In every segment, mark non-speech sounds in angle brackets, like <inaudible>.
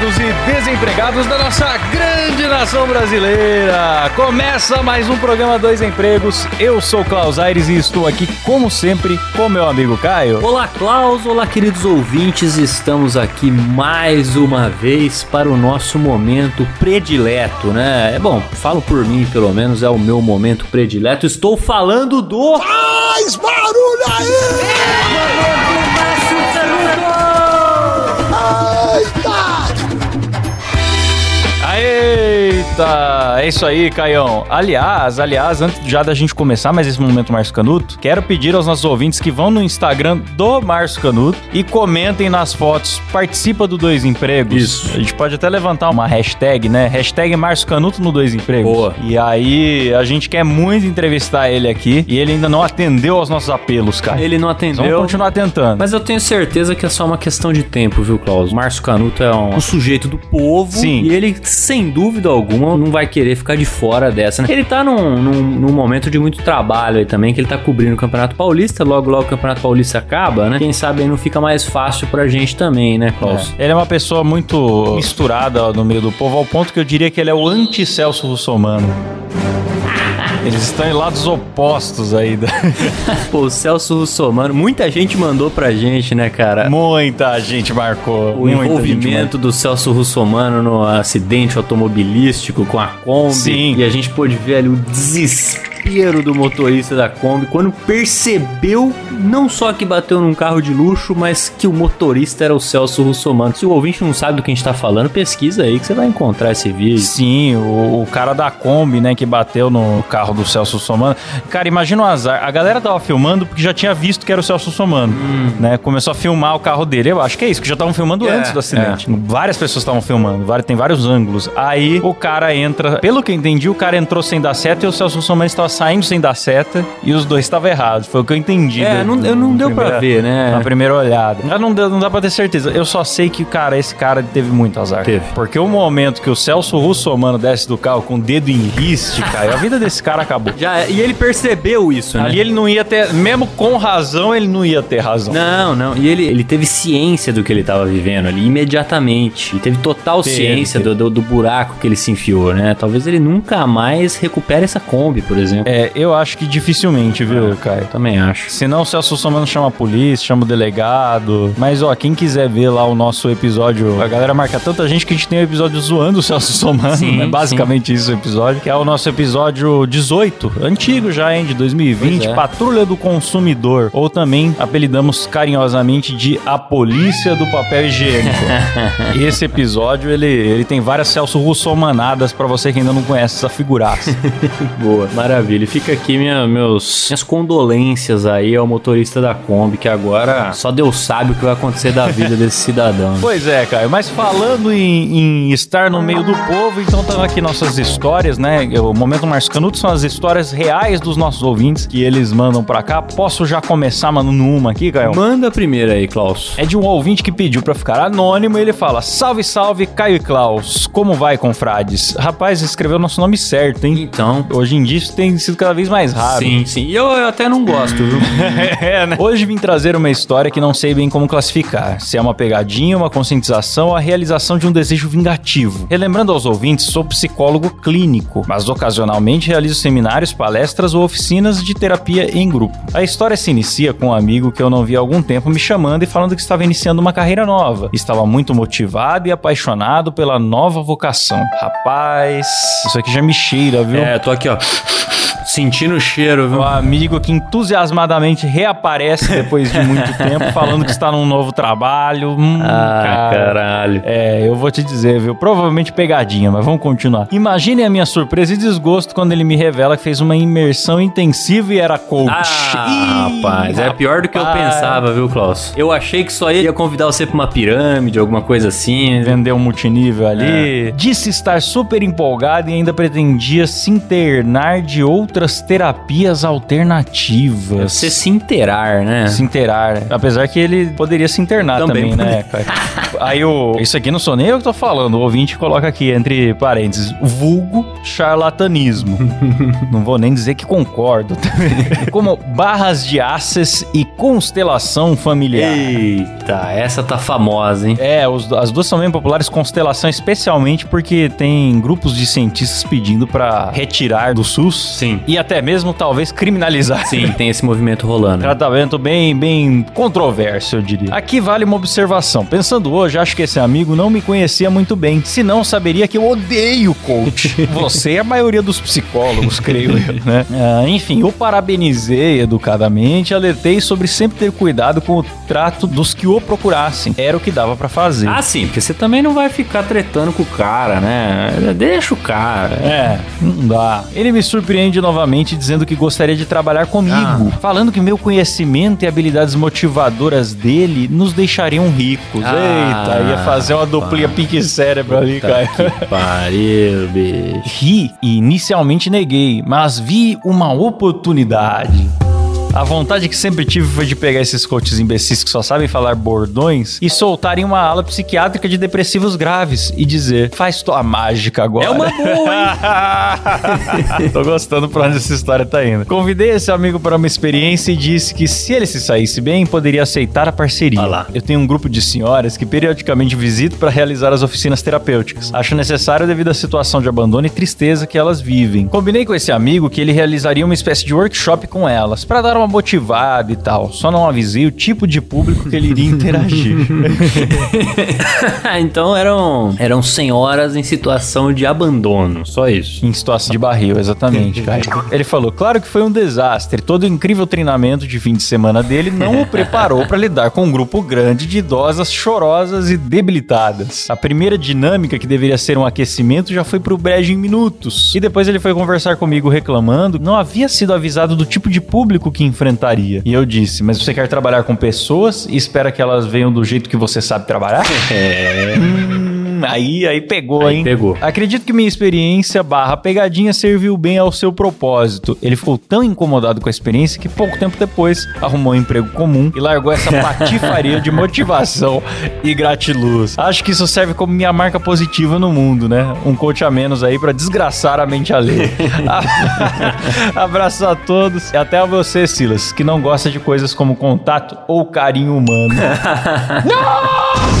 Empregados e desempregados da nossa grande nação brasileira! Começa mais um programa Dois Empregos. Eu sou Klaus Aires e estou aqui, como sempre, com meu amigo Caio. Olá, Klaus. Olá, queridos ouvintes. Estamos aqui mais uma vez para o nosso momento predileto, né? É bom, falo por mim, pelo menos, é o meu momento predileto. Estou falando do. Faz barulho aí! Eita! É isso aí, Caião. Aliás, aliás, antes já da gente começar mais esse momento Márcio Canuto, quero pedir aos nossos ouvintes que vão no Instagram do Márcio Canuto e comentem nas fotos, participa do Dois Empregos. Isso. A gente pode até levantar uma hashtag, né? Hashtag Márcio Canuto no Dois Empregos. Boa. E aí, a gente quer muito entrevistar ele aqui e ele ainda não atendeu aos nossos apelos, cara. Ele não Vamos atendeu. continuar tentando. Mas eu tenho certeza que é só uma questão de tempo, viu, Klaus? Márcio Canuto é um, um sujeito do povo. Sim. E ele, sem dúvida alguma, não vai querer ficar de fora dessa, né? Ele tá num, num, num momento de muito trabalho aí também, que ele tá cobrindo o Campeonato Paulista. Logo, logo o Campeonato Paulista acaba, né? Quem sabe aí não fica mais fácil pra gente também, né, Klaus? É. Ele é uma pessoa muito misturada no meio do povo, ao ponto que eu diria que ele é o anti-Celso Russomano. Eles estão em lados opostos aí. da- <laughs> Pô, o Celso Russomano, muita gente mandou pra gente, né, cara? Muita gente marcou. O envolvimento do Celso Russomano no acidente automobilístico com a Kombi. Sim. E a gente pôde ver ali o desespero do motorista da Kombi quando percebeu não só que bateu num carro de luxo, mas que o motorista era o Celso Russomano. Se o ouvinte não sabe do que a gente tá falando, pesquisa aí que você vai encontrar esse vídeo. Sim, o, o cara da Kombi, né, que bateu no carro do Celso Somano. Cara, imagina o azar. A galera tava filmando porque já tinha visto que era o Celso Somano, né? Começou a filmar o carro dele. Eu acho que é isso, que já estavam filmando É, antes do acidente. Várias pessoas estavam filmando, tem vários ângulos. Aí o cara entra, pelo que eu entendi, o cara entrou sem dar seta e o Celso Somano estava saindo sem dar seta e os dois estavam errados. Foi o que eu entendi. É, do- não, eu não deu pra primeira- ver, né? na primeira olhada. Já não, deu- não dá pra ter certeza. Eu só sei que, cara, esse cara teve muito azar. Teve. Porque o momento que o Celso Russomano desce do carro com o dedo em riste, cara, a vida desse cara acabou. Já, e ele percebeu isso, né? Ali ele não ia ter, mesmo com razão, ele não ia ter razão. Não, não. E ele, ele teve ciência do que ele tava vivendo ali imediatamente. Teve total Teve, ciência teve. Do, do, do buraco que ele se enfiou, né? Talvez ele nunca mais recupere essa Kombi, por exemplo. É, eu acho que dificilmente, viu, Caio? Também acho. Senão o Celso Russomano chama a polícia, chama o delegado. Mas, ó, quem quiser ver lá o nosso episódio, a galera marca tanta gente que a gente tem um episódio zoando o Celso Russomano, Sim, né? Basicamente isso o episódio, que é o nosso episódio 18, antigo já, hein, de 2020, Pois é. Patrulha do Consumidor, ou também apelidamos carinhosamente de A Polícia do Papel Higiênico. <laughs> Esse episódio, ele, ele tem várias Celso Russomanadas pra você que ainda não conhece essa figuraça. <laughs> Boa, maravilha. E Fica aqui minha, meus, minhas condolências aí ao motorista da Kombi, que agora só Deus sabe o que vai acontecer da vida desse <laughs> cidadão. Pois é, Caio, mas falando em, em estar no meio do povo, então estão aqui nossas histórias, né? O Momento Márcio Canuto são as histórias reais dos nossos ouvintes que eles mandam pra cá. Posso já começar mandando uma aqui, Caio? Manda a primeira aí, Klaus. É de um ouvinte que pediu pra ficar anônimo e ele fala: Salve, salve, Caio e Klaus. Como vai, confrades? Rapaz, escreveu o nosso nome certo, hein? Então. Hoje em dia isso tem sido cada vez mais raro. Sim, sim. E eu, eu até não gosto, viu? <laughs> É, né? Hoje vim trazer uma história que não sei bem como classificar. Se é uma pegadinha, uma conscientização ou a realização de um desejo vingativo. Relembrando aos ouvintes, sou psicólogo clínico, mas ocasionalmente realizo seminários, palestras ou oficinas de terapia em grupo. A história se inicia com um amigo que eu não vi há algum tempo me chamando e falando que estava iniciando uma carreira nova. Estava muito motivado e apaixonado pela nova vocação. Rapaz, isso aqui já me cheira, viu? É, tô aqui, ó. Sentindo o cheiro, viu? O amigo que entusiasmadamente reaparece depois de muito <laughs> tempo, falando que está num novo trabalho. Hum, Ah, cara. caralho. É, eu vou te dizer, viu? Provavelmente pegadinha, mas vamos continuar. Imagine a minha surpresa e desgosto quando ele me revela que fez uma imersão intensiva e era coach. Ah, Ih, rapaz, é pior do que eu pensava, viu, Klaus? Eu achei que só ia convidar você pra uma pirâmide, alguma coisa assim. Vendeu um multinível ali. Disse estar super empolgado e ainda pretendia se internar de outra outras terapias alternativas. Você se inteirar, né? Se inteirar. Apesar que ele poderia se internar também, Também né, cara? Aí o. Isso aqui não sou nem eu que tô falando. O ouvinte coloca aqui, entre parênteses, vulgo charlatanismo. <laughs> não vou nem dizer que concordo. <laughs> Como barras de access e constelação familiar. Eita, essa tá famosa, hein? É, os- as duas são bem populares, constelação especialmente porque tem grupos de cientistas pedindo pra retirar do SUS Sim. E até mesmo talvez criminalizar. Sim, tem esse movimento rolando. Tratamento bem, bem controverso, eu diria. Aqui vale uma observação. Pensando hoje, acho que esse amigo não me conhecia muito bem. Senão, saberia que eu odeio coach. <laughs> Você e a maioria dos psicólogos, creio eu, né? <laughs> Ah, enfim, eu parabenizei educadamente e alertei sobre sempre ter cuidado com o trato dos que o procurassem. Era o que dava pra fazer. Ah, sim, porque você também não vai ficar tretando com o cara, né? Deixa o cara. É, não dá. Ele me surpreende novamente dizendo que gostaria de trabalhar comigo, Ah. falando que meu conhecimento e habilidades motivadoras dele nos deixariam ricos. Ah, Eita, ia fazer uma duplinha pique cérebro ali, cara. Que pariu, bicho. Ri e inicialmente neguei, mas vi uma oportunidade. A vontade que sempre tive foi de pegar esses coaches imbecis que só sabem falar bordões e soltarem uma ala psiquiátrica de depressivos graves e dizer: faz tua mágica agora. É uma boa, <laughs> Tô gostando pra onde essa história tá indo. Convidei esse amigo para uma experiência e disse que se ele se saísse bem, poderia aceitar a parceria. Olha lá. Eu tenho um grupo de senhoras que periodicamente visito para realizar as oficinas terapêuticas. Acho necessário devido à situação de abandono e tristeza que elas vivem. Combinei com esse amigo que ele realizaria uma espécie de workshop com elas, para dar uma motivada e tal. Só não avisei o tipo de público que ele iria interagir. <laughs> então eram, eram senhoras em situação de abandono, só isso. Em situação de barril, exatamente, cara. Ele falou: claro que foi um desastre. Todo o incrível treinamento de fim de semana dele não o preparou para lidar com um grupo grande de idosas chorosas e debilitadas. A primeira dinâmica, que deveria ser um aquecimento, já foi pro brejo em minutos. E depois ele foi conversar comigo reclamando que não havia sido avisado do tipo de público que enfrentaria. E eu disse: Mas você quer trabalhar com pessoas e espera que elas venham do jeito que você sabe trabalhar? <laughs> É. Hum, aí, aí pegou, Aí hein? pegou. Acredito que minha experiência barra pegadinha serviu bem ao seu propósito. Ele ficou tão incomodado com a experiência que pouco tempo depois arrumou um emprego comum e largou essa <laughs> patifaria de motivação e gratiluz. Acho que isso serve como minha marca positiva no mundo, né? Um coach a menos aí pra desgraçar a mente alheia. <laughs> Abraço a todos e até a você, Silas, que não gosta de coisas como contato ou carinho humano. <laughs>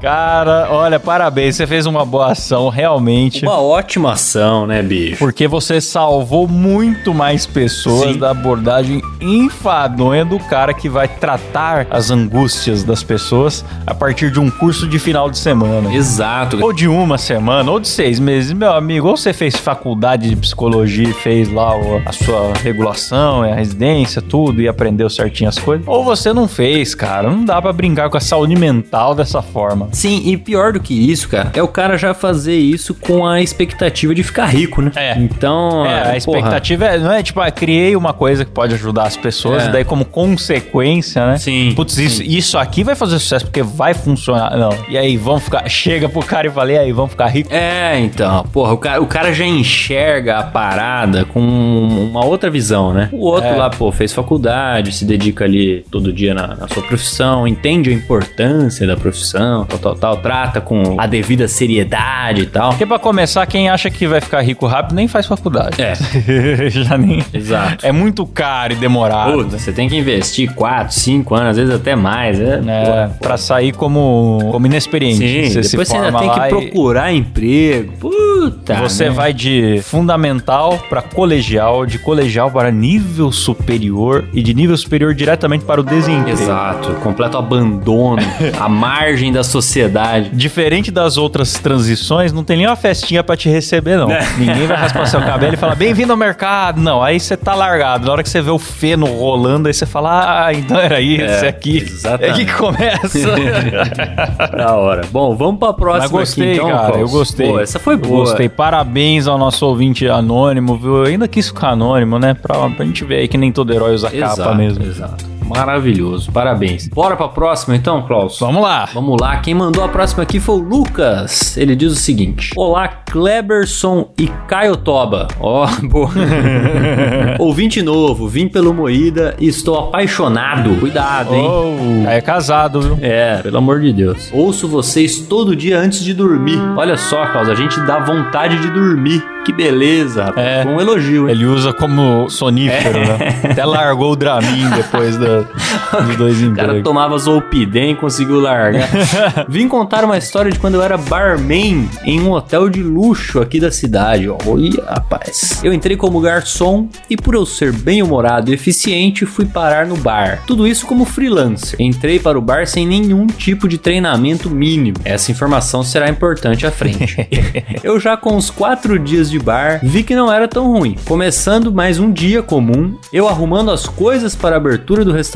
Cara, olha, parabéns, você fez uma boa ação, realmente. Uma ótima ação, né, bicho? Porque você salvou muito mais pessoas Sim. da abordagem enfadonha do cara que vai tratar as angústias das pessoas a partir de um curso de final de semana. Exato. Ou de uma semana, ou de seis meses, meu amigo. Ou você fez faculdade de psicologia e fez lá a sua regulação, a residência, tudo, e aprendeu certinho as coisas. Ou você não fez, cara. Não dá pra brincar com a saúde mental dessa forma. Sim, e pior do que isso, cara, é o cara já fazer isso com a expectativa de ficar rico, né? É. Então, É, a porra, expectativa é, não é tipo, ah, criei uma coisa que pode ajudar as pessoas, É. e daí como consequência, né? Sim, Putz, isso, isso aqui vai fazer sucesso porque vai funcionar. Não. E aí, vamos ficar. Chega pro cara e fala, e aí, vamos ficar rico? É, então, porra, o cara, o cara já enxerga a parada com uma outra visão, né? O outro É. lá, pô, fez faculdade, se dedica ali todo dia na, na sua profissão, entende a importância da profissão, tal, tal, tal, trata com a devida seriedade e tal. Porque pra começar, quem acha que vai ficar rico rápido nem faz faculdade. É, <laughs> Já nem. exato. É muito caro e demorado. Puta, você tem que investir 4, 5 anos, às vezes até mais. É, É, pra sair como, como inexperiente. Sim, Você depois você ainda tem que e- procurar emprego. Puta. Você né? vai de fundamental para colegial, de colegial para nível superior e de nível superior diretamente para o desemprego. Exato, completo abandono, <laughs> à margem da sociedade. Diferente das outras transições, não tem nenhuma festinha pra te receber, não. <laughs> Ninguém vai raspar seu cabelo e falar, bem-vindo ao mercado. Não, aí você tá largado. Na hora que você vê o feno rolando, aí você fala, ah, então era isso, É, aqui. exatamente. É aqui que começa. <laughs> Da hora. Bom, vamos pra próxima Mas gostei, aqui, então. cara, eu gostei. Pô, essa foi Eu boa. Gostei. Parabéns ao nosso ouvinte anônimo, viu? Eu ainda quis ficar anônimo, né? Pra, pra gente ver aí que nem todo herói usa Exato, capa mesmo. exato. Maravilhoso, parabéns. Bora pra próxima então, Klaus? Vamos lá. Vamos lá, quem mandou a próxima aqui foi o Lucas. Ele diz o seguinte: Olá, Kleberson e Caio Toba. Ó, <laughs> boa. <laughs> Ouvinte novo, vim pelo Moída e estou apaixonado. Cuidado, hein? Oh, é casado, viu? É, pelo amor de Deus. Ouço vocês todo dia antes de dormir. Olha só, Klaus, a gente dá vontade de dormir. Que beleza, rapaz. É. Um elogio, hein? Ele usa como sonífero, né? Até largou o Dramin depois <laughs> da- <laughs> dos dois O cara empregos. tomava Zolpidem e conseguiu largar. <laughs> Vim contar uma história de quando eu era barman em um hotel de luxo aqui da cidade. Olha, rapaz. Eu entrei como garçom e por eu ser bem-humorado e eficiente, fui parar no bar. Tudo isso como freelancer. Entrei para o bar sem nenhum tipo de treinamento mínimo. Essa informação será importante à frente. <laughs> eu já com uns quatro dias de bar, vi que não era tão ruim. Começando mais um dia comum, eu arrumando as coisas para a abertura do restaurante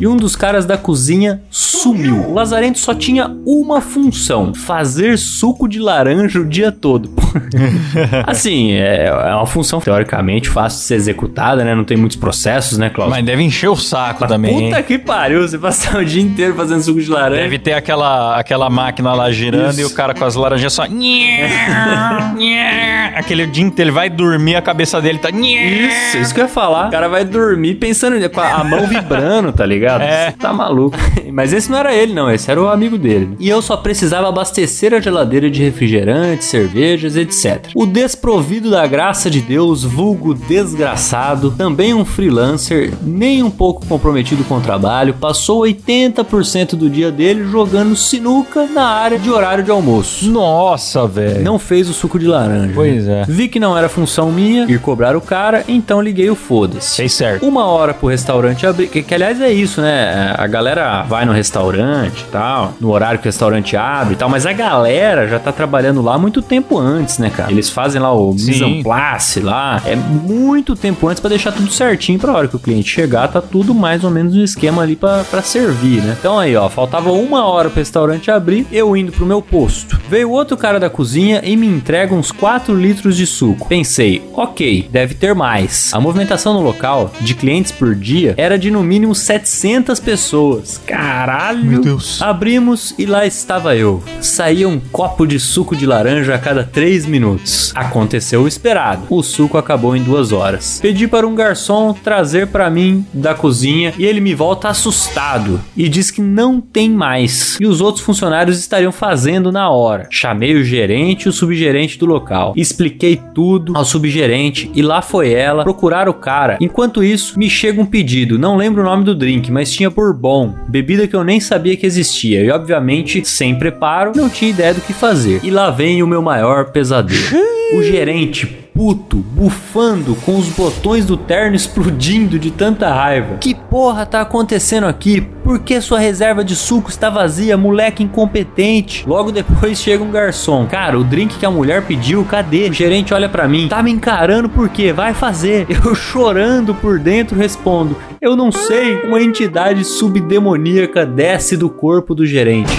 e um dos caras da cozinha sumiu. O Lazarento só tinha uma função: fazer suco de laranja o dia todo. <laughs> assim, é, é uma função teoricamente fácil de ser executada, né? Não tem muitos processos, né, Cláudio? Mas deve encher o saco também. Puta hein? que pariu, você passar o dia inteiro fazendo suco de laranja. Deve ter aquela, aquela máquina lá girando Isso. e o cara com as laranjas só. <laughs> Aquele dia inteiro, ele vai dormir, a cabeça dele tá. Isso, isso que eu ia falar. O cara vai dormir pensando com a mão vibrando, <laughs> tá ligado? É. Tá maluco. <laughs> Mas esse não era ele, não. Esse era o amigo dele. E eu só precisava abastecer a geladeira de refrigerantes, cervejas, etc. O desprovido da graça de Deus, vulgo desgraçado, também um freelancer, nem um pouco comprometido com o trabalho, passou 80% do dia dele jogando sinuca na área de horário de almoço. Nossa, velho. Não fez o suco de laranja. Pois é. Vi que não era função minha ir cobrar o cara, então liguei o foda-se. Fez certo. Uma hora pro restaurante abrir. Que, que, aliás é isso, né? A galera vai no restaurante e tal, no horário que o restaurante abre e tal, mas a galera já tá trabalhando lá muito tempo antes, né, cara? Eles fazem lá o mise en place lá, é muito tempo antes pra deixar tudo certinho pra hora que o cliente chegar, tá tudo mais ou menos no esquema ali pra pra servir, né? Então aí, ó, faltava uma hora pro restaurante abrir, eu indo pro meu posto. Veio outro cara da cozinha e me entrega uns 4 litros de suco. Pensei, ok, deve ter mais. A movimentação no local de clientes por dia era de no mínimo 700 pessoas. Caralho! Meu Deus. Abrimos e lá estava eu. Saía um copo de suco de laranja a cada 3 minutos. Aconteceu o esperado. O suco acabou em duas horas. Pedi para um garçom trazer para mim da cozinha e ele me volta assustado e diz que não tem mais. E os outros funcionários estariam fazendo na hora. Chamei o gerente e o subgerente do local. Expliquei tudo ao subgerente e lá foi ela procurar o cara. Enquanto isso, me chega um pedido. Não lembro o nome do drink, mas tinha bourbon, bebida que eu nem sabia que existia. E obviamente, sem preparo, não tinha ideia do que fazer. E lá vem o meu maior pesadelo. O gerente puto, bufando, com os botões do terno <laughs> explodindo de tanta raiva. Que porra tá acontecendo aqui? Por que sua reserva de suco está vazia, moleque incompetente? Logo depois <laughs> chega um garçom. Cara, o drink que a mulher pediu, cadê? O gerente olha pra mim. Tá me encarando por quê? Vai fazer. <laughs> Eu chorando por dentro respondo. Eu não sei. Uma entidade subdemoníaca desce do corpo do gerente.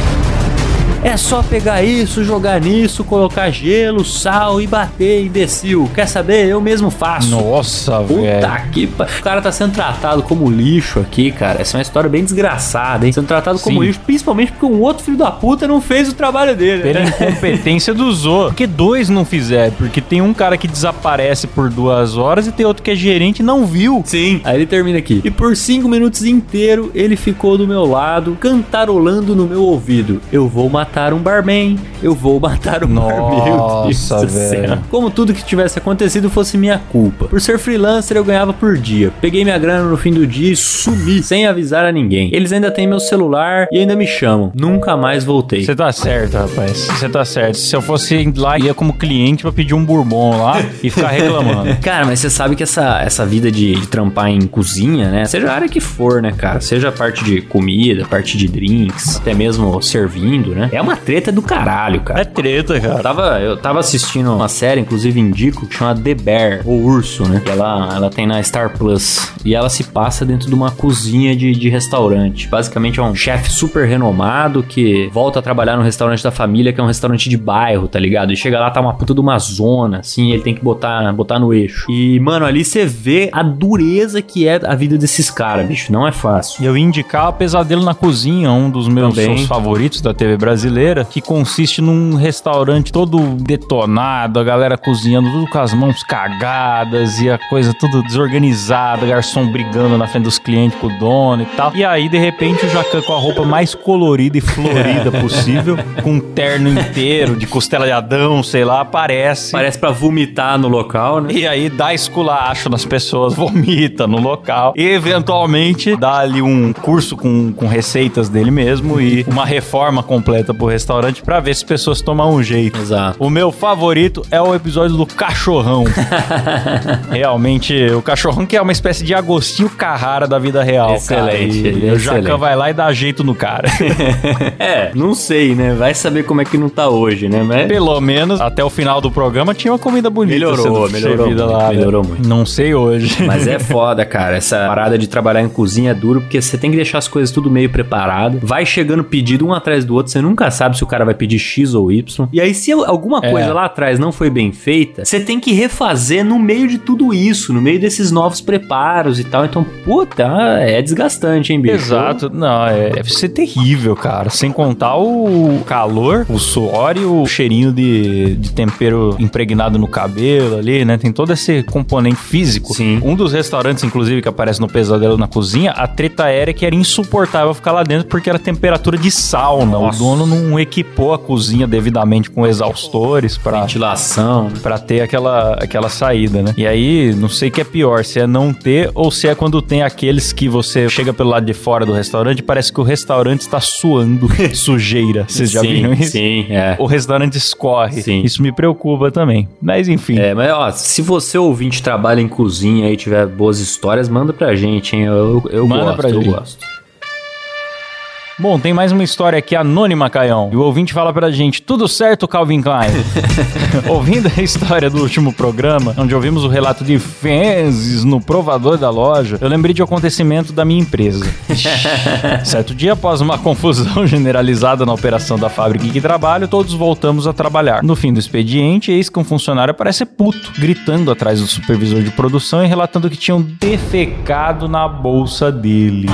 É só pegar isso, jogar nisso, colocar gelo, sal e bater, imbecil. Quer saber? Eu mesmo faço. Nossa, Puta velho. que pa... O cara tá sendo tratado como lixo aqui, cara. Essa é uma história bem desgraçada, hein? Sendo tratado como Sim. lixo, principalmente porque um outro filho da puta não fez o trabalho dele. Pela né? incompetência dos <laughs> outros. Porque dois não fizeram. Porque tem um cara que desaparece por duas horas e tem outro que é gerente e não viu. Sim. Aí ele termina aqui. E por cinco minutos inteiro ele ficou do meu lado, cantarolando no meu ouvido. Eu vou matar um barman. Eu vou matar um barman. <laughs> Meu Deus Nossa, do céu. velho. Como tudo que tivesse acontecido fosse minha culpa. Por ser freelancer, eu ganhava por dia. Peguei minha grana no fim do dia e sumi, sem avisar a ninguém. Eles ainda têm meu celular e ainda me chamam. Nunca mais voltei. Você tá certo, rapaz. Você tá certo. Se eu fosse lá, ia como cliente pra pedir um bourbon lá e ficar reclamando. <laughs> Cara, mas você sabe que essa, essa vida de, de trampar em cozinha, né? Seja a área que for, né, cara? Seja a parte de comida, parte de drinks, até mesmo servindo, né? É é uma treta do caralho, cara. É treta, Eu cara. tava, eu tava assistindo uma série, inclusive indico, que chama The Bear, ou Urso, né? Ela, ela tem na Star Plus. E ela se passa dentro de uma cozinha de, de restaurante. Basicamente é um chefe super renomado que volta a trabalhar no restaurante da família, que é um restaurante de bairro, tá ligado? E chega lá, tá uma puta de uma zona, assim, ele tem que botar, botar no eixo. E, mano, ali você vê a dureza que é a vida desses caras, bicho. Não é fácil. E eu ia indicar Pesadelo na Cozinha, um dos meus Também. favoritos da TV brasileira, que consiste num restaurante todo detonado, a galera cozinhando tudo com as mãos cagadas e a coisa tudo desorganizada, garçom brigando na frente dos clientes com o dono e tal. E aí, de repente, o Jacan com a roupa mais colorida e florida <laughs> possível, com um terno inteiro de costela de Adão, sei lá, aparece. Parece pra vomitar no local, né? E aí dá esculacho nas pessoas, <laughs> vomita no local. E eventualmente dá ali um curso com, com receitas dele mesmo e uma reforma completa pro restaurante pra ver se as pessoas tomam um jeito. Exato. O meu favorito é o episódio do cachorrão. <laughs> Realmente, o cachorrão que é uma espécie de Agostinho Carrara da vida real. Excelente, cara. E é o Jacan vai lá e dá jeito no cara. <laughs> É, não sei, né? Vai saber como é que não tá hoje, né? Mas Pelo menos até o final do programa tinha uma comida bonita. Melhorou, melhorou muito, lá, né? melhorou muito. Não sei hoje. Mas é <laughs> foda, cara. Essa parada de trabalhar em cozinha é duro, porque você tem que deixar as coisas tudo meio preparado. Vai chegando pedido um atrás do outro, você nunca sabe se o cara vai pedir X ou Y. E aí, se alguma É. coisa lá atrás não foi bem feita, você tem que refazer no meio de tudo isso, no meio desses novos preparos e tal. Então, puta, é desgastante, hein, bicho? Exato, não, é, deve ser terrível, cara. Sem contar o calor, o suor e o cheirinho de, de tempero impregnado no cabelo ali, né? Tem todo esse componente físico. Sim. Um dos restaurantes, inclusive, que aparece no Pesadelo na Cozinha, a treta era que era insuportável ficar lá dentro porque era temperatura de sauna. Nossa. O dono não equipou a cozinha devidamente com exaustores pra Ventilação. né? Pra ter aquela, aquela saída, né? E aí, não sei o que é pior, se é não ter ou se é quando tem aqueles que você chega pelo lado de fora do restaurante e parece que o restaurante está suando <laughs> sujeira. Vocês já sim, viram isso? Sim, é. O restaurante escorre. Sim. Isso me preocupa também. Mas enfim. É, mas ó, se você ouvinte trabalha em cozinha e tiver boas histórias, manda pra gente, hein? Eu, eu Manda gosto, pra eu gente. gosto. Bom, tem mais uma história aqui anônima, Caião. E o ouvinte fala pra gente: tudo certo, Calvin Klein? <laughs> Ouvindo a história do último programa, onde ouvimos o relato de fezes no provador da loja, eu lembrei de um acontecimento da minha empresa. <laughs> certo dia, após uma confusão <laughs> generalizada na operação da fábrica em que trabalho, todos voltamos a trabalhar. No fim do expediente, eis que um funcionário parece puto, gritando atrás do supervisor de produção e relatando que tinham defecado na bolsa dele.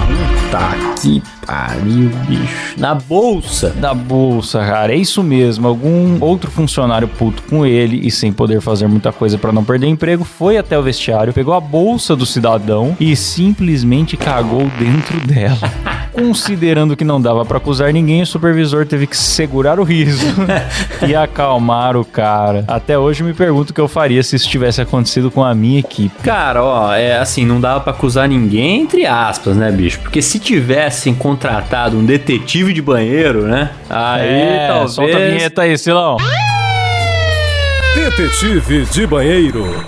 Tá que pariu, bicho. Na bolsa. da bolsa, cara. É isso mesmo. Algum outro funcionário puto com ele e sem poder fazer muita coisa pra não perder emprego foi até o vestiário, pegou a bolsa do cidadão e simplesmente cagou dentro dela. <laughs> Considerando que não dava pra acusar ninguém, o supervisor teve que segurar o riso <laughs> e acalmar o cara. Até hoje me pergunto o que eu faria se isso tivesse acontecido com a minha equipe. Cara, ó, é assim, não dava pra acusar ninguém, entre aspas, né, bicho? Porque se tivessem contratado um detetive de banheiro, né? Aí é, talvez. solta a vinheta aí, Silão. Detetive de banheiro.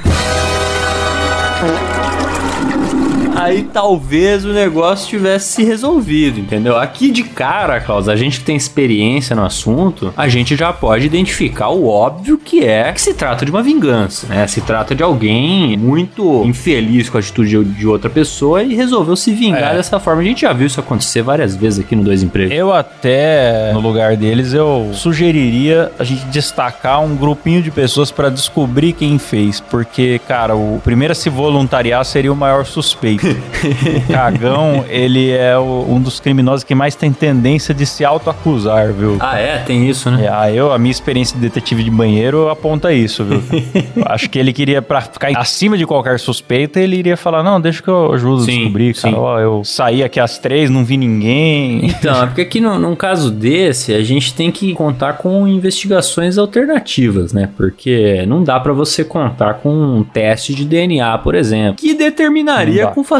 Aí talvez o negócio tivesse se resolvido, entendeu? Aqui de cara, Klaus, a gente que tem experiência no assunto, a gente já pode identificar o óbvio que é que se trata de uma vingança, né? Se trata de alguém muito infeliz com a atitude de- outra pessoa e resolveu se vingar É. dessa forma. A gente já viu isso acontecer várias vezes aqui no Dois Empregos. Eu até, no lugar deles, eu sugeriria a gente destacar um grupinho de pessoas pra descobrir quem fez. Porque, cara, o primeiro a se voluntariar seria o maior suspeito. O Cagão, ele é o- um dos criminosos que mais tem tendência de se autoacusar, viu? Ah, é? Tem isso, né? É, eu, a minha experiência de detetive de banheiro aponta isso, viu? <laughs> Acho que ele queria, pra ficar acima de qualquer suspeita, ele iria falar: Não, deixa que eu ajudo a Sim, descobrir, cara. sim. Ó, eu saí aqui às três, não vi ninguém. Então, é porque aqui no, num caso desse, a gente tem que contar com investigações alternativas, né? Porque não dá pra você contar com um teste de DNA, por exemplo, que determinaria com facilidade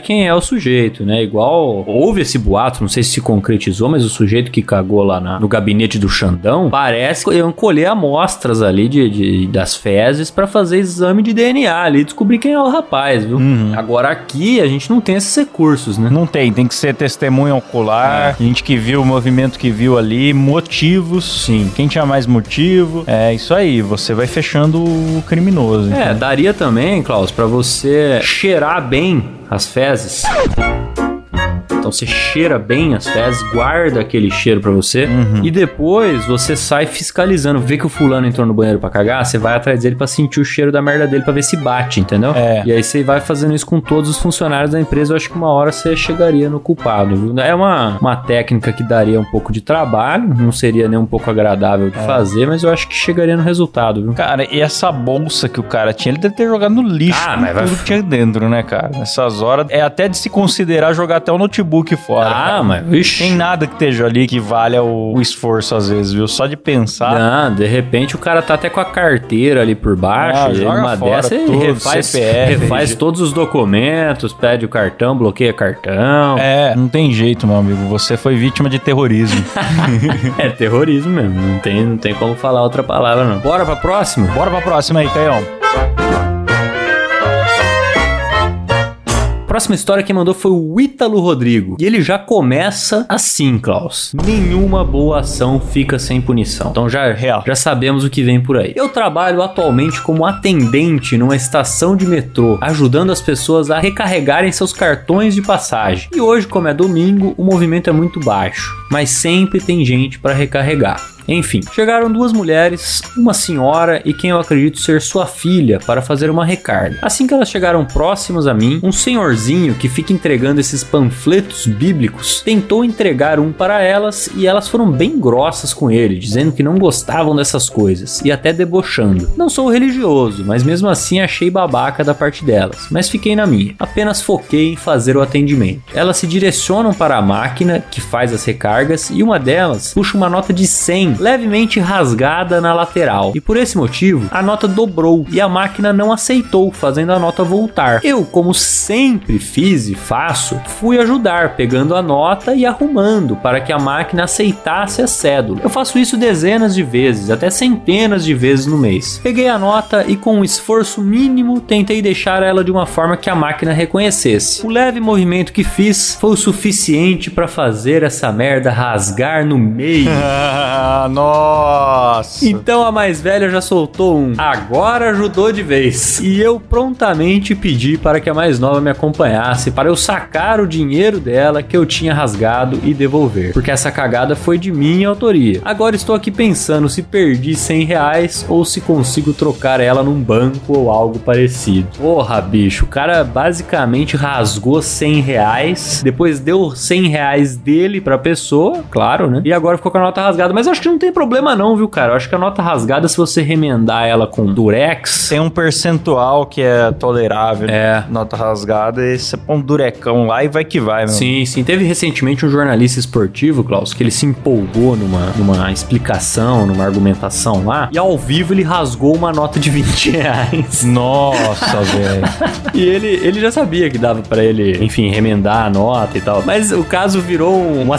quem é o sujeito, né? Igual houve esse boato, não sei se se concretizou, mas o sujeito que cagou lá na- no gabinete do Xandão parece colher amostras ali de, de- das fezes pra fazer exame de DNA ali, descobrir quem é o rapaz, viu? Agora aqui a gente não tem esses recursos, né? Não tem, tem que ser testemunha ocular, gente que viu o movimento que viu ali, motivos. Sim. Quem tinha mais motivo. É isso aí, você vai fechando o criminoso. É, entendeu? daria também, Klaus, pra você cheirar bem as fezes. Então você cheira bem as fezes, guarda aquele cheiro pra você Uhum. e depois você sai fiscalizando, vê que o fulano entrou no banheiro pra cagar, você vai atrás dele pra sentir o cheiro da merda dele pra ver se bate, entendeu? É. E aí você vai fazendo isso com todos os funcionários da empresa, eu acho que uma hora você chegaria no culpado, viu? É uma, uma técnica que daria um pouco de trabalho, não seria nem um pouco agradável É. de fazer, mas eu acho que chegaria no resultado, viu? Cara, e essa bolsa que o cara tinha, ele deve ter jogado no lixo. Ah, mas vai- tudo que tinha dentro, né, cara? Nessas horas, é até de se considerar jogar até o notebook fora. Ah, cara. mas, vixi. Tem nada que esteja ali que valha o, o esforço, às vezes, viu? Só de pensar. Não, de repente o cara tá até com a carteira ali por baixo. Ah, joga uma fora dessa tudo, refaz, CPF, refaz todos os documentos, pede o cartão, bloqueia cartão. É, não tem jeito, meu amigo. Você foi vítima de terrorismo. <laughs> É, terrorismo mesmo. Não tem, não tem como falar outra palavra, não. Bora pra próxima? Bora pra próxima aí, Caião. Próxima história quem mandou foi o Ítalo Rodrigo. E ele já começa assim, Klaus. Nenhuma boa ação fica sem punição. Então já, Real. já sabemos o que vem por aí. Eu trabalho atualmente como atendente numa estação de metrô, ajudando as pessoas a recarregarem seus cartões de passagem. E hoje, como é domingo, o movimento é muito baixo, mas sempre tem gente para recarregar. Enfim, chegaram duas mulheres, uma senhora e quem eu acredito ser sua filha, para fazer uma recarga. Assim que elas chegaram próximas a mim, um senhorzinho que fica entregando esses panfletos bíblicos tentou entregar um para elas e elas foram bem grossas com ele, dizendo que não gostavam dessas coisas e até debochando. Não sou religioso, mas mesmo assim achei babaca da parte delas, mas fiquei na minha. Apenas foquei em fazer o atendimento. Elas se direcionam para a máquina que faz as recargas e uma delas puxa uma nota de 100 levemente rasgada na lateral. E por esse motivo, a nota dobrou e a máquina não aceitou, fazendo a nota voltar. Eu, como sempre fiz e faço, fui ajudar, pegando a nota e arrumando para que a máquina aceitasse a cédula. Eu faço isso dezenas de vezes, até centenas de vezes no mês. Peguei a nota e com um esforço mínimo tentei deixar ela de uma forma que a máquina reconhecesse. O leve movimento que fiz foi o suficiente para fazer essa merda rasgar no meio. <laughs> Nossa. Então a mais velha já soltou um agora ajudou de vez. E eu prontamente pedi para que a mais nova me acompanhasse para eu sacar o dinheiro dela que eu tinha rasgado e devolver. Porque essa cagada foi de minha autoria. Agora estou aqui pensando se perdi 100 reais ou se consigo trocar ela num banco ou algo parecido. Porra, bicho, o cara basicamente rasgou 100 reais, depois deu 100 reais dele pra pessoa, claro, né? E agora ficou com a nota rasgada. Mas eu acho que não tem problema não, viu, cara? Eu acho que a nota rasgada, se você remendar ela com durex, Tem um percentual que é tolerável. É. Nota rasgada e você põe um durecão lá e vai que vai, meu. Sim, sim. Teve recentemente um jornalista esportivo, Klaus, que ele se empolgou numa, numa explicação, numa argumentação lá, e ao vivo ele rasgou uma nota de <laughs> 20 reais. Nossa, <laughs> velho. E ele, ele já sabia que dava pra ele, enfim, remendar a nota e tal. Mas o caso virou um- uma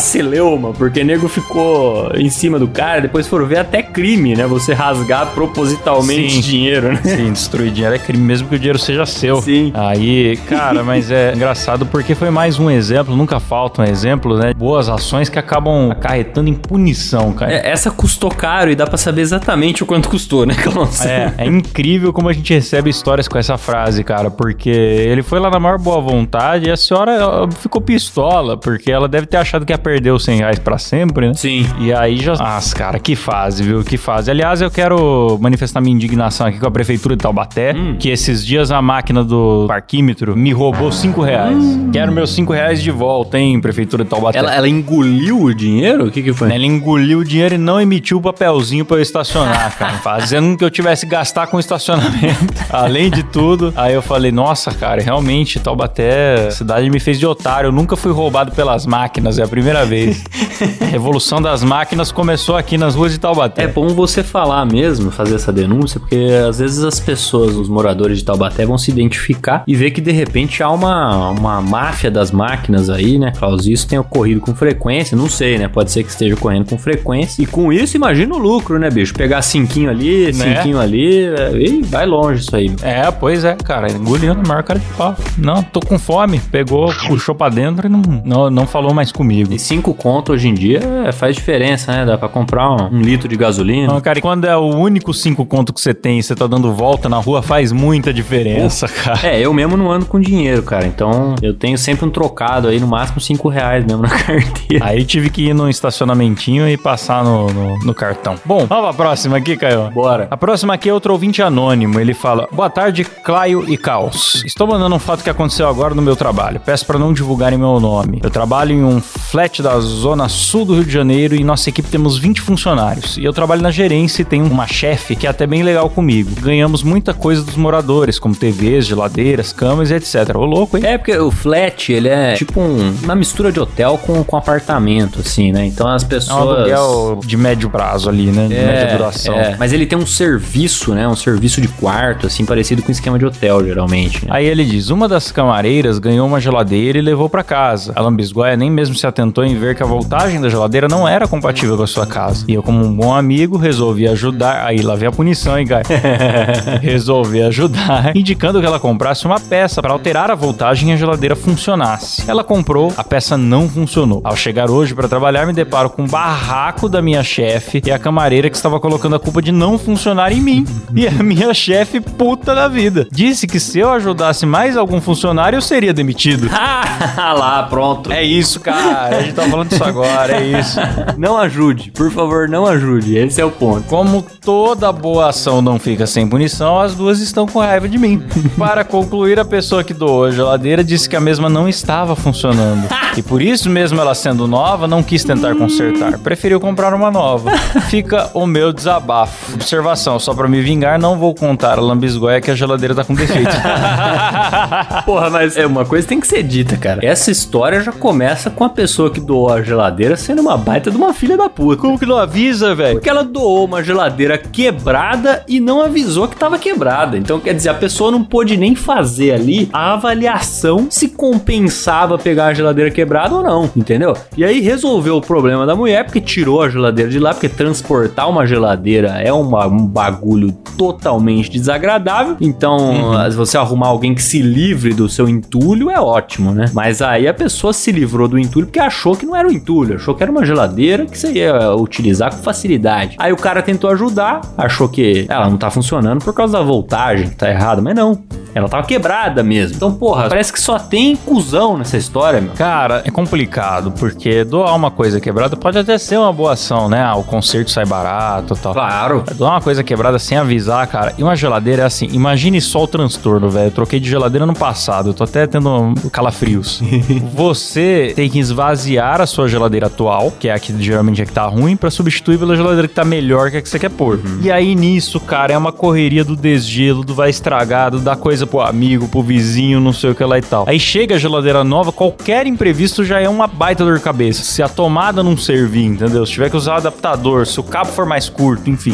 celeuma, porque nego ficou em cima do cara, depois foram ver até crime, né? Você rasgar propositalmente Sim. dinheiro, né? Sim, destruir dinheiro é crime, mesmo que o dinheiro seja seu. Sim. Aí, cara, mas é <laughs> engraçado porque foi mais um exemplo, nunca faltam exemplos, né? Boas ações que acabam acarretando em punição, cara. É, essa custou caro e dá pra saber exatamente o quanto custou, né? É, é incrível como a gente recebe histórias com essa frase, cara, porque ele foi lá na maior boa vontade e a senhora ficou pistola, porque ela deve ter achado que ia perder os 100 reais pra sempre, né? Sim. E aí já. Ah, cara, que fase, viu? Que fase. Aliás, eu quero manifestar minha indignação aqui com a prefeitura de Taubaté, Hum. que esses dias a máquina do parquímetro me roubou 5 reais. Quero meus 5 reais de volta, hein, prefeitura de Taubaté. Ela, ela engoliu o dinheiro? O que que foi? Ela engoliu o dinheiro e não emitiu o papelzinho pra eu estacionar, cara. <laughs> Fazendo que eu tivesse que gastar com estacionamento. <laughs> Além de tudo, aí eu falei, nossa, cara, realmente, Taubaté, a cidade me fez de otário. Eu nunca fui roubado pelas máquinas, é a primeira vez. <laughs> A revolução das máquinas começou aqui nas ruas de Taubaté. É bom você falar mesmo, fazer essa denúncia, porque às vezes as pessoas, os moradores de Taubaté, vão se identificar e ver que de repente há uma, uma máfia das máquinas aí, né, Klaus? Isso tem ocorrido com frequência, não sei, né? Pode ser que esteja ocorrendo com frequência. E com isso, imagina o lucro, né, bicho? Pegar cinquinho ali, Né? cinquinho ali, é, e vai longe isso aí. É, pois é, cara, engolindo a maior cara de pau. Não, tô com fome. Pegou, puxou pra dentro e não, não, não falou mais comigo. E cinco conto hoje em dia é, faz diferença, né? Dá pra comprar um, um litro de gasolina. Não, cara, e quando é o único cinco conto que você tem e você tá dando volta na rua, faz muita diferença, cara. É, eu mesmo não ando com dinheiro, cara. Então eu tenho sempre um trocado aí, no máximo cinco reais mesmo na <laughs> carteira. Aí tive que ir num estacionamentinho e passar no, no, no cartão. Bom, vamos pra próxima aqui, Caio. Bora. A próxima aqui é outro ouvinte anônimo. Ele fala: Boa tarde, Claio e Caos. Estou mandando um fato que aconteceu agora no meu trabalho. Peço para não divulgarem meu nome. Eu trabalho em um flat da zona sul do Rio de Janeiro e nossa equipe temos 20 funcionários. E eu trabalho na gerência e tenho uma chefe que é até bem legal comigo. Ganhamos muita coisa dos moradores, como TVs, geladeiras, camas e etc. Ô louco, hein? É, porque o flat, ele é tipo um- uma mistura de hotel com, com apartamento, assim, né? Então as É um pessoas... aluguel de médio prazo ali, né? De média duração. é. Mas ele tem um serviço, né? Um serviço de quarto, assim, parecido com esquema de hotel, geralmente. Né? Aí ele diz: uma das camareiras ganhou uma geladeira e levou pra casa. A lambisgoia nem mesmo se atentou em ver que a voltagem da geladeira não era compatível com a sua casa. E eu, como um bom amigo, resolvi ajudar. Aí lá vem a punição, hein, Guy? <laughs> resolvi ajudar, <laughs> indicando que ela comprasse uma peça para alterar a voltagem e a geladeira funcionasse. Ela comprou, a peça não funcionou. Ao chegar hoje para trabalhar, me deparo com o barraco da minha chefe e a camareira que estava colocando a culpa de não funcionar em mim. <laughs> E a minha chefe puta da vida. Disse que se eu ajudasse mais algum funcionário, eu seria demitido. Ah, lá, pronto. É isso, cara. A gente tá falando disso agora, é isso. Não ajude, por favor, não ajude. Esse é o ponto. Como toda boa ação não fica sem punição, as duas estão com raiva de mim. <laughs> Para concluir, a pessoa que doou a geladeira disse que a mesma não estava funcionando. <laughs> E por isso, mesmo ela sendo nova, não quis tentar consertar. Preferiu comprar uma nova. <laughs> Fica o meu desabafo. Observação, só pra me vingar, não vou contar a lambisgoia que a geladeira tá com defeito. Porra, mas é uma coisa que tem que ser dita, cara. Essa história já começa com a pessoa que doou a geladeira sendo uma baita de uma filha da puta. Como que não avisa, velho? Porque ela doou uma geladeira quebrada e não avisou que estava quebrada. Então, quer dizer, a pessoa não pôde nem fazer ali a avaliação se compensava pegar a geladeira quebrada ou não, entendeu? E aí resolveu o problema da mulher, porque tirou a geladeira de lá, porque transportar uma geladeira é uma- um bagulho totalmente desagradável. Então, se você arrumar alguém que se livre do seu entulho, é ótimo, né? Mas aí a pessoa se livrou do entulho porque achou que não era um entulho, achou que era uma geladeira que você ia utilizar com facilidade. Aí o cara tentou ajudar, achou que ela não tá funcionando por causa da voltagem, tá errado, mas não. Ela tava quebrada mesmo. Então, porra, parece que só tem cuzão nessa história, meu. Cara, é complicado, porque doar uma coisa quebrada pode até ser uma boa ação, né? Ah, o conserto sai barato e tal. Claro. Doar uma coisa quebrada sem avisar, cara. E uma geladeira é assim, imagine só o transtorno, velho. Eu troquei de geladeira no passado, eu tô até tendo calafrios. <laughs> Você tem que esvaziar a sua geladeira atual, que é a que geralmente é que tá ruim, pra substituir pela geladeira que tá melhor que a que você quer pôr. E aí nisso, cara, é uma correria do desgelo, do vai estragado, dá coisa pro amigo, pro vizinho, não sei o que lá e tal. Aí chega a geladeira nova, qualquer imprevisto já é uma baita dor de cabeça. Se a tomada não servir, entendeu? Se tiver que usar o adaptador, se o cabo for mais curto, enfim.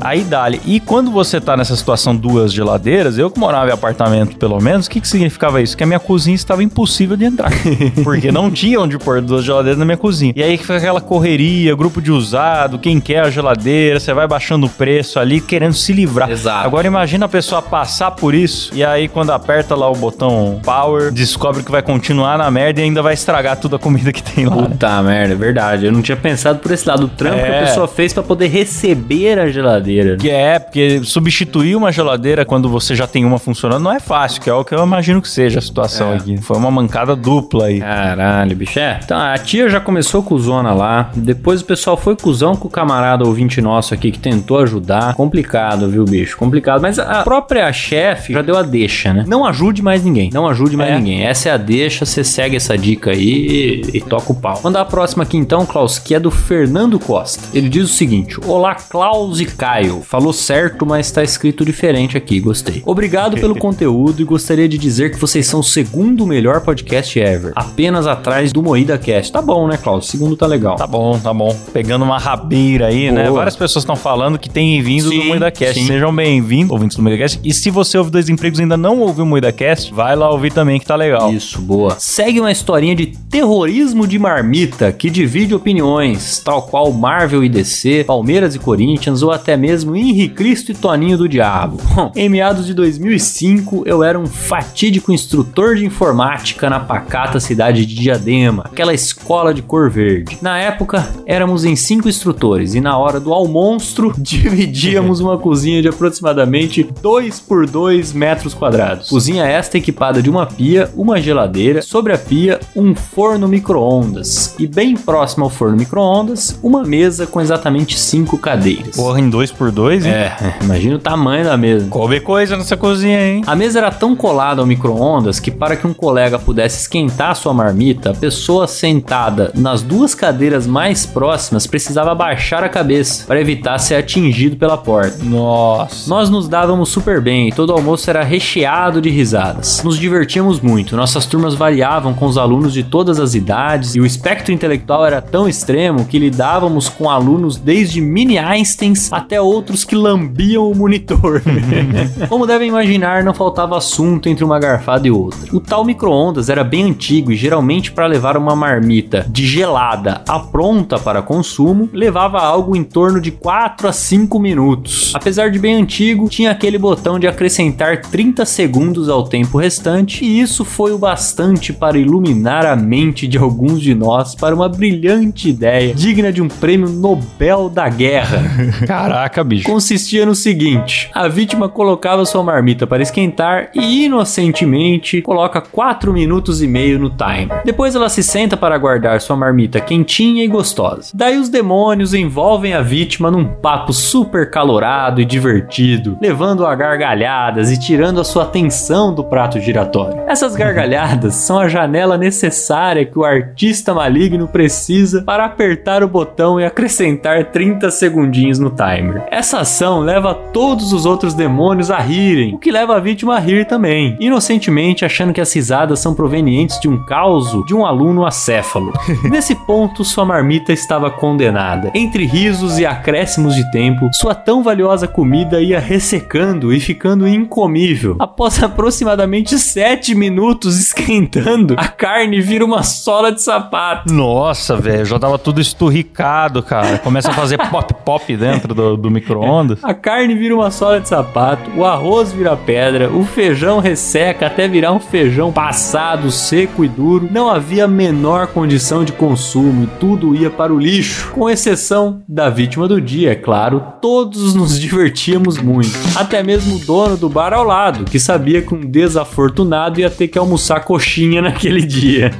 Aí dá-lhe. E quando você tá nessa situação duas geladeiras, eu que morava em apartamento pelo menos, o que que significava isso? Que a minha cozinha estava impossível de entrar. <laughs> Porque não tinha onde pôr duas geladeiras na minha cozinha. E aí fica aquela correria, grupo de usado, quem quer a geladeira, você vai baixando o preço ali, querendo se livrar. Exato. Agora imagina a pessoa passar por isso e aí quando aperta lá o botão power, descobre que vai continuar na merda e ainda vai estragar toda a comida que tem lá. né? Puta merda, é verdade. Eu não tinha pensado por esse lado. O trampo que É. a pessoa fez pra poder receber a geladeira. Que é, porque substituir uma geladeira quando você já tem uma funcionando não é fácil, que é o que eu imagino que seja a situação É. aqui. Foi uma mancada dupla aí. Caralho, bicho. É. Então, a tia já começou cuzona lá. Depois o pessoal foi cuzão com o camarada ouvinte nosso aqui que tentou ajudar. Complicado, viu, bicho? Complicado. Mas a própria chefe já deu a deixa, né? Não ajude mais ninguém. Não ajude mais É. ninguém. Essa é a deixa, você segue essa dica aí e, e toca o pau. Mandar a próxima aqui então, Klaus, que é do Fernando Costa. Ele diz o seguinte: Olá, Klaus e Caio. Falou certo, mas tá escrito diferente aqui, gostei. Obrigado pelo <laughs> conteúdo e gostaria de dizer que vocês são o segundo melhor podcast ever. Apenas atrás do Moída Cast. Tá bom, né, Klaus? O segundo tá legal. Tá bom, tá bom. Pegando uma rabeira aí, né? Boa. Várias pessoas estão falando que têm vindo do MoidaCast. sim. Sejam bem-vindos, ouvintes do MoidaCast. E se você ouve Dois Empregos e ainda não ouviu o MoidaCast, vai lá ouvir também que tá legal. Isso, boa. Segue uma historinha de terrorismo de marmita que divide opiniões, tal qual Marvel e DC, Palmeiras e Corinthians ou até mesmo Henri Cristo e Toninho do Diabo. <laughs> Em meados de 2005, eu era um fatídico instrutor de informática na pacata cidade de Diadema, aquela escola de cor verde. Na época, éramos em cinco instrutores e na hora do almonstro, <laughs> dividíamos uma cozinha de aproximadamente 2 por 2 metros quadrados. Cozinha esta equipada de uma pia, uma geladeira, sobre a pia, um forno micro-ondas e bem próximo ao forno micro-ondas, uma mesa com exatamente cinco cadeiras. Porra, em dois por dois, hein? É, imagina o tamanho da mesa. Coube coisa nessa cozinha, hein? A mesa era tão colada ao micro-ondas que, para que um colega pudesse esquentar sua marmita, a pessoa sentada nas duas cadeiras mais próximas precisava abaixar a cabeça para evitar ser atingido pela porta. Nossa. Nós nos dávamos super bem e todo almoço era recheado de risadas. Nos divertíamos muito, nossas turmas variavam com os alunos de todas as idades e o espectro intelectual era tão extremo que lidávamos com alunos desde mini Einsteins até outros que lambiam o monitor. <laughs> Como devem imaginar, não faltava assunto entre uma garfada e outra. O tal micro-ondas era bem antigo e geralmente para levar uma marmita de gelada a pronta para consumo, levava algo em torno de 4 a 5 minutos. Apesar de bem antigo, tinha aquele botão de acrescentar 30 segundos ao tempo restante, e isso foi o bastante para iluminar a mente de alguns de nós para uma brilhante ideia digna de um prêmio Nobel da Guerra. <laughs> Caraca, bicho. Consistia no seguinte: a vítima colocava sua marmita para esquentar e inocentemente coloca 4 minutos e meio no timer. Depois ela se senta para guardar sua marmita quentinha e gostosa. Daí os demônios envolvem a vítima num papo super calorado e divertido, levando-a a gargalhadas e tirando a sua atenção do prato giratório. Essas gargalhadas são a janela necessária que o artista maligno precisa para apertar o botão e acrescentar 30 segundinhos no timer. Essa ação leva todos os outros demônios a rirem, o que leva a vítima a rir também, inocentemente achando que as risadas são provenientes de um caos de um aluno acéfalo. <laughs> Nesse ponto, sua marmita estava condenada. Entre risos e acréscimos de tempo, sua tão valiosa comida ia ressecando e ficando incomível. Após aproximadamente 7 minutos esquentando, a carne vira uma sola de sapato. Nossa, velho, já tava tudo esturricado, cara. Começa a fazer <laughs> pop-pop dentro do, do micro-ondas. A carne vira uma sola de sapato, o arroz vira pedra, o feijão resseca até virar um feijão passado, seco e duro. Não havia menor condição de consumo e tudo ia para o lixo. Com exceção da vítima do dia, é claro, todos nos <laughs> divertíamos muito. Até mesmo o dono do bar ao lado, que sabia que um desafortunado ia ter que almoçar coxinha naquele dia.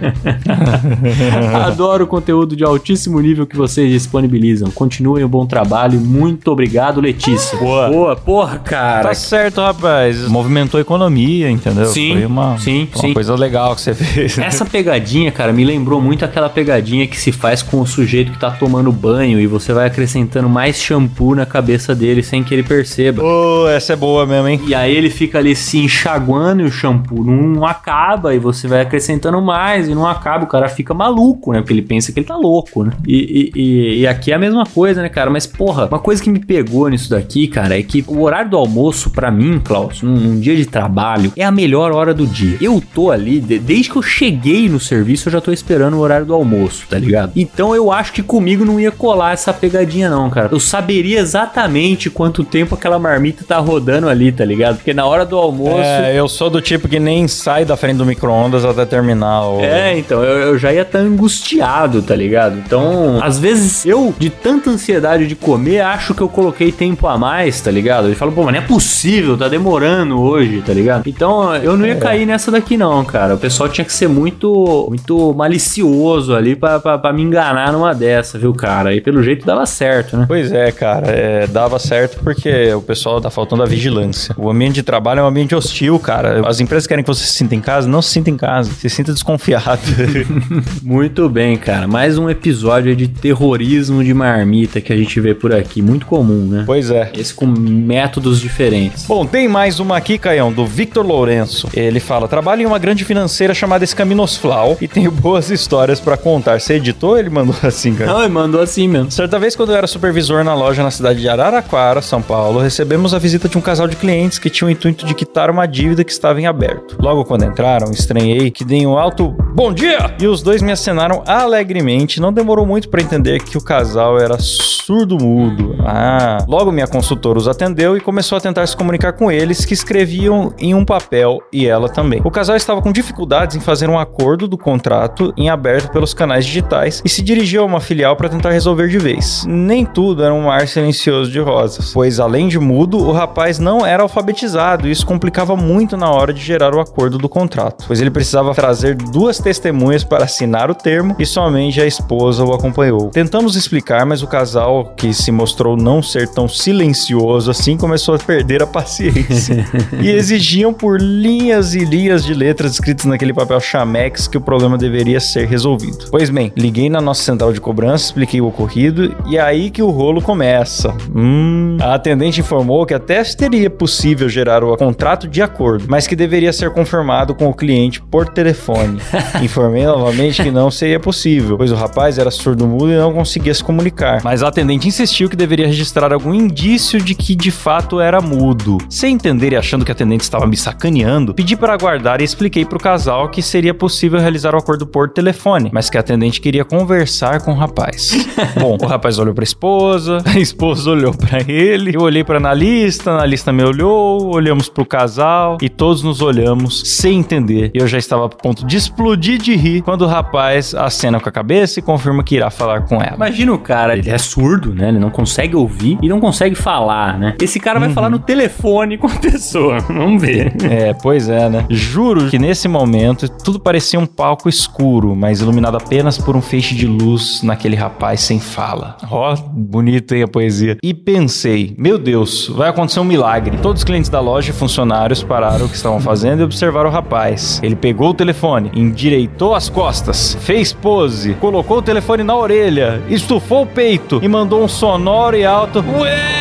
<laughs> Adoro o conteúdo de altíssimo nível que vocês disponibilizam. Continuem o bom trabalho. Muito obrigado, Letícia. Boa. Boa, porra, cara. Tá certo, rapaz. Movimentou a economia, entendeu? Sim, Foi uma, sim, uma sim. coisa legal que você fez. Essa pegadinha, cara, me lembrou muito aquela pegadinha que se faz com o sujeito que tá tomando banho e você vai acrescentando mais shampoo na cabeça dele sem que ele perceba. Ô, essa é boa mesmo, hein? E aí ele fica ali se enxaguando e o shampoo não acaba e você vai acrescentando mais e não acaba. O cara fica maluco, né? Porque ele pensa que ele tá louco, né? E, e- e- aqui é a mesma coisa, né, cara? Mas, porra, uma coisa que me pegou nisso daqui, cara, é que o horário do almoço, pra mim, Klaus, num, num dia de trabalho, é a melhor hora do dia. Eu tô ali, de- desde que eu cheguei no serviço, eu já tô esperando o horário do almoço, tá ligado? Então eu acho que comigo não ia colar essa pegadinha, não, cara. Eu saberia exatamente quanto tempo aquela marmita tá rodando ali, tá ligado? Porque na hora do almoço. É, eu sou do tipo que nem sai da frente do micro-ondas até terminar o... É, então, eu, eu já ia estar angustiado, tá ligado? Então, às vezes eu, de tanta ansiedade de comer, acho que eu coloquei tempo a mais, tá ligado? Ele fala, pô, mas não é possível, tá demorando hoje, tá ligado? Então, eu não ia cair nessa daqui, não, cara. O pessoal tinha que ser muito, muito malicioso ali pra me enganar numa dessa, viu, cara? E pelo jeito dava certo, né? Pois é, cara, é, dava certo porque o pessoal tá faltando a vigilância. O ambiente de trabalho é um um ambiente hostil, cara. As empresas querem que você se sinta em casa, não se sinta em casa. Se sinta desconfiado. <laughs> Muito bem, cara. Mais um episódio de terrorismo de marmita que a gente vê por aqui. Muito comum, né? pois é. Esse com métodos diferentes. Bom, tem mais uma aqui, Caião, do Victor Lourenço. Ele fala: trabalho em uma grande financeira chamada Escaminosflau e tenho boas histórias pra contar. Você editou? Ele mandou assim, cara. Não, ele mandou assim mesmo. Certa vez, quando eu era supervisor na loja na cidade de Araraquara, São Paulo, recebemos a visita de um casal de clientes que tinham o intuito de quitar uma dívida que estava em aberto. Logo quando entraram, estranhei que deem um alto bom dia e os dois me acenaram alegremente. Não demorou muito para entender que o casal era surdo-mudo. Ah, logo minha consultora os atendeu e começou a tentar se comunicar com eles, que escreviam em um papel e ela também. O casal estava com dificuldades em fazer um acordo do contrato em aberto pelos canais digitais e se dirigiu a uma filial para tentar resolver de vez. Nem tudo era um mar silencioso de rosas, pois além de mudo, o rapaz não era alfabetizado isso complicava muito na hora de gerar o acordo do contrato, pois ele precisava trazer duas testemunhas para assinar o termo e somente a esposa o acompanhou. Tentamos explicar, mas o casal, que se mostrou não ser tão silencioso assim, começou a perder a paciência <laughs> e exigiam por linhas e linhas de letras escritas naquele papel chamex que o problema deveria ser resolvido. Pois bem, liguei na nossa central de cobrança, expliquei o ocorrido e é aí que o rolo começa. Hum, a atendente informou que até seria possível gerar o contrato de acordo, mas que deveria ser confirmado com o cliente por telefone. <laughs> Informei novamente que não seria possível, pois o rapaz era surdo-mudo e não conseguia se comunicar. Mas a atendente insistiu que deveria registrar algum indício de que de fato era mudo. Sem entender e achando que a atendente estava me sacaneando, pedi para aguardar e expliquei para o casal que seria possível realizar o acordo por telefone, mas que a atendente queria conversar com o rapaz. <laughs> Bom, o rapaz olhou para a esposa, <laughs> a esposa olhou para ele, eu olhei para analista, a analista me olhou, olhamos para o casal e todos nos olhamos sem entender. Eu já estava a ponto de explodir de rir quando o rapaz acena com a cabeça e confirma que irá falar com ela. Imagina o cara, ele é surdo, né? Ele não consegue ouvir e não consegue falar, né? Esse cara vai falar no telefone com a <laughs> pessoa. Vamos ver. É, pois é, né? Juro que nesse momento tudo parecia um palco escuro, mas iluminado apenas por um feixe de luz naquele rapaz sem fala. Ó, bonito, hein, a poesia. E pensei, meu Deus, vai acontecer um milagre. Todos os clientes da loja e funcionários pararam o que estavam fazendo e observaram o rapaz. Ele pegou o telefone, endireitou as costas, fez pose, colocou o telefone na orelha, estufou o peito e mandou um sonoro e alto. Ué!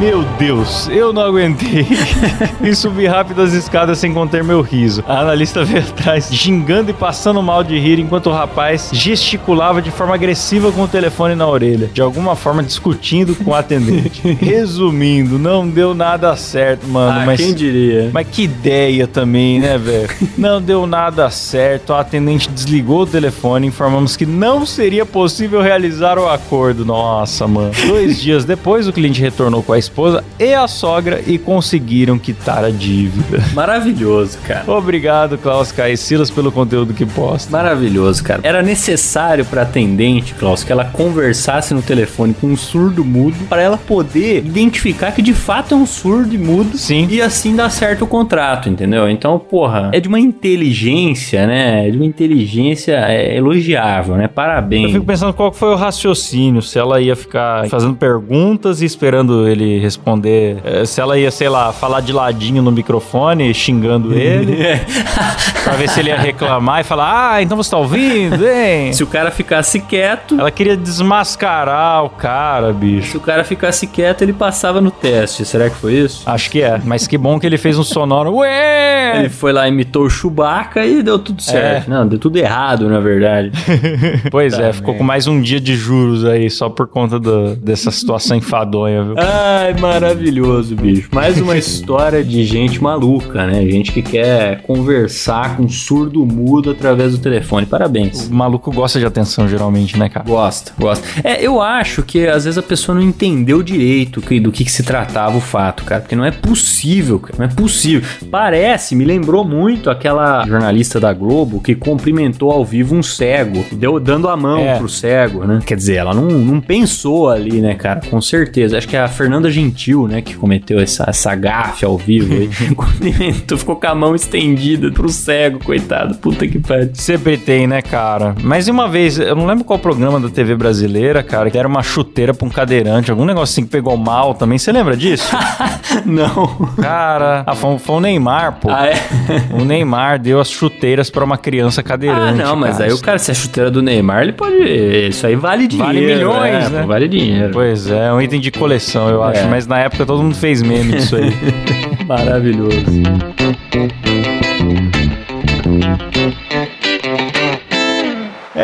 Meu Deus, eu não aguentei. <laughs> e subi rápido as escadas sem conter meu riso. A analista veio atrás, gingando e passando mal de rir, enquanto o rapaz gesticulava de forma agressiva com o telefone na orelha, de alguma forma discutindo com o atendente. <laughs> Resumindo, não deu nada certo, mano. Ah, mas quem diria? mas que ideia também, né, velho? <laughs> Não deu nada certo. A atendente desligou o telefone. Informamos que não seria possível realizar o acordo. Nossa, mano. Dois dias depois, o cliente retornou com a esposa e a sogra e conseguiram quitar a dívida. Maravilhoso, cara. Obrigado, Klaus Kai Silas, pelo conteúdo que posta. Maravilhoso, cara. Era necessário pra atendente, Klaus, que ela conversasse no telefone com um surdo mudo para ela poder identificar que de fato é um surdo e mudo Sim. e assim dar certo o contrato, entendeu? Então, porra, é de uma inteligência, né? É de uma inteligência é, elogiável, né? Eu Parabéns. fico pensando qual foi o raciocínio, se ela ia ficar fazendo perguntas e esperando ele responder, eh, se ela ia, sei lá, falar de ladinho no microfone, xingando <laughs> ele, pra ver se ele ia reclamar e falar, ah, então você tá ouvindo, hein? Se o cara ficasse quieto, Ela queria desmascarar o cara, bicho. se o cara ficasse quieto, ele passava no teste. Será que foi isso? Acho que é, mas que bom que ele fez um sonoro, ué! Ele foi lá, imitou o Chewbacca e deu tudo certo. Não, deu tudo errado, na verdade. <laughs> Pois Tá é, ficou com mais um dia de juros aí, só por conta do- dessa situação enfadonha, viu? Ai, maravilhoso, bicho. Mais uma <laughs> história de gente maluca, né? Gente que quer conversar com surdo mudo através do telefone. Parabéns. O maluco gosta de atenção, geralmente, né, cara? Gosta, gosta. É, eu acho que às vezes a pessoa não entendeu direito que- do que, que se tratava o fato, cara. Porque não é possível, cara. Não é possível. Parece, me lembrou muito aquela jornalista da Globo que cumprimentou ao vivo um cego, deu dando a mão É. pro cego, né? Quer dizer, ela não, não pensou ali, né, cara? Com certeza. Acho que a Fernanda Gentil, né, que cometeu essa, essa gafe ao vivo aí. <laughs> <laughs> Cumprimentou, ficou com a mão estendida pro cego, coitado. Puta que pariu. Sempre tem, né, cara? Mas uma vez, eu não lembro qual programa da TV brasileira, cara, que era uma chuteira pra um cadeirante, algum negócio assim que pegou mal também. Você lembra disso? <laughs> Não. cara, ah, foi, foi o Neymar, pô. Ah, é? O Neymar deu as chuteiras pra uma criança Ah, cadeirante. não, mas cara. aí o cara, se a chuteira do Neymar, ele pode. Isso aí vale dinheiro. Vale milhões, é, né? Vale dinheiro. Pois é, é um item de coleção, eu acho. É. Mas na época todo mundo fez meme disso aí. <laughs> Maravilhoso.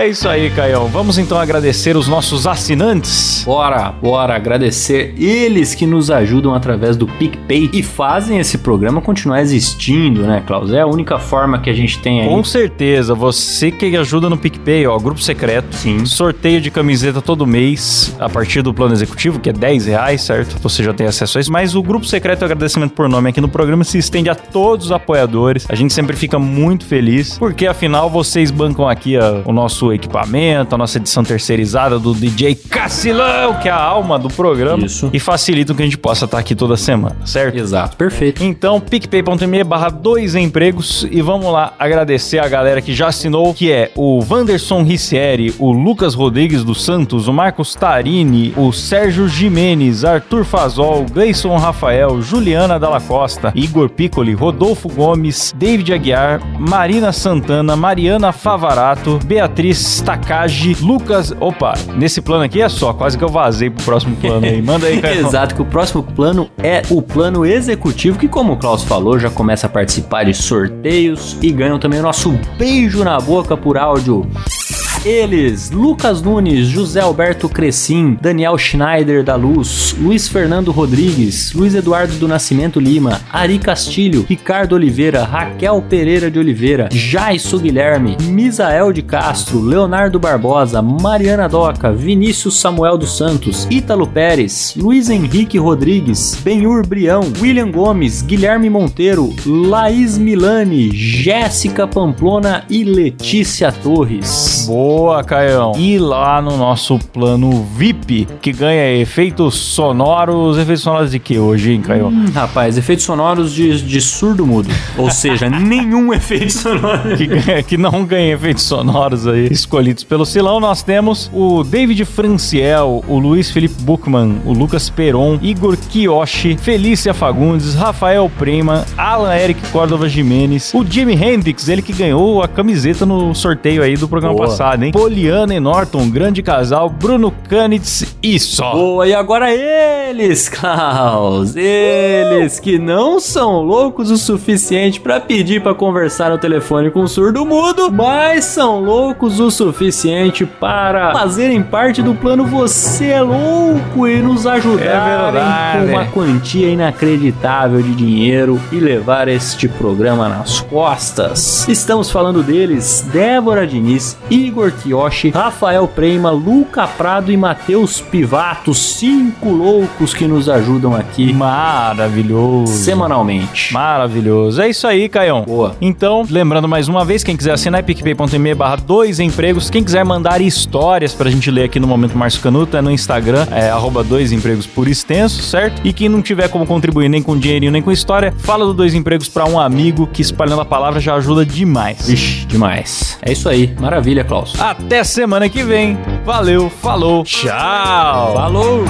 É isso aí, Caião. Vamos então agradecer os nossos assinantes. Bora, bora agradecer eles que nos ajudam através do PicPay e fazem esse programa continuar existindo, né, Klaus? É a única forma que a gente tem aí. Com certeza, você que ajuda no PicPay, ó, grupo secreto. Sim. Sorteio de camiseta todo mês, a partir do plano executivo, que é 10 reais, certo? Você já tem acesso a isso. Mas o grupo secreto e agradecimento por nome aqui no programa se estende a todos os apoiadores. A gente sempre fica muito feliz, porque afinal vocês bancam aqui ó, o nosso equipamento, a nossa edição terceirizada do DJ Cacilão, que é a alma do programa. Isso. E facilitam que a gente possa estar aqui toda semana, certo? Exato, perfeito. Então, picpay.me barra dois empregos e vamos lá agradecer a galera que já assinou, que é o Wanderson Ricieri, o Lucas Rodrigues dos Santos, o Marcos Tarini, o Sérgio Jimenez, Arthur Fazol, Gleison Rafael, Juliana Dalla Costa, Igor Piccoli, Rodolfo Gomes, David Aguiar, Marina Santana, Mariana Favarato, Beatriz Takagi, Lucas... Opa, nesse plano aqui é só, quase que eu vazei pro próximo plano aí. Manda aí, Caio. <laughs> Exato, que o próximo plano é o plano executivo, que como o Klaus falou, já começa a participar de sorteios e ganham também o nosso beijo na boca por áudio. Eles, Lucas Nunes, José Alberto Crescim, Daniel Schneider da Luz, Luiz Fernando Rodrigues, Luiz Eduardo do Nascimento Lima, Ari Castilho, Ricardo Oliveira, Raquel Pereira de Oliveira, Jaisso Guilherme, Misael de Castro, Leonardo Barbosa, Mariana Doca, Vinícius Samuel dos Santos, Ítalo Pérez, Luiz Henrique Rodrigues, Benhur Brião, William Gomes, Guilherme Monteiro, Laís Milani, Jéssica Pamplona e Letícia Torres. Boa, Caião. E lá no nosso plano VIP, que ganha efeitos sonoros. Efeitos sonoros de que hoje, hein, Caião? Hum, rapaz, efeitos sonoros de, de surdo mudo. Ou seja, <laughs> nenhum efeito sonoro. Que, ganha- que não ganha efeitos sonoros aí, escolhidos pelo Silão. Nós temos o David Franciel, o Luiz Felipe Buchmann, o Lucas Peron, Igor Kiyoshi, Felícia Fagundes, Rafael Prema, Alan Eric Córdova Jimenez, o Jimi Hendrix, ele que ganhou a camiseta no sorteio aí do programa Boa. passado, hein? Poliana e Norton, grande casal, Bruno Kanitz e só. Boa, e agora eles, <laughs> Klaus, eles que não são loucos o suficiente pra pedir pra conversar no telefone com um surdo mudo, mas são loucos o suficiente para fazerem parte do plano Você é Louco e nos ajudarem É com uma quantia inacreditável de dinheiro e levar este programa nas costas. Estamos falando deles, Débora Diniz, Igor Kiyoshi, Rafael Prema, Luca Prado e Matheus Pivato, cinco loucos que nos ajudam aqui Maravilhoso. semanalmente. Maravilhoso. É isso aí, Caião. Boa. Então, lembrando mais uma vez, quem quiser assinar é picpay.me barra dois empregos. Quem quiser mandar histórias pra gente ler aqui no Momento Márcio Canuto é no Instagram, é arroba dois empregos por extenso, certo? E quem não tiver como contribuir nem com dinheirinho nem com história, fala do dois empregos pra um amigo que espalhando a palavra já ajuda demais. Vixe, demais. É isso aí. Maravilha, Klaus. Até semana que vem. Valeu, falou, tchau. Falou!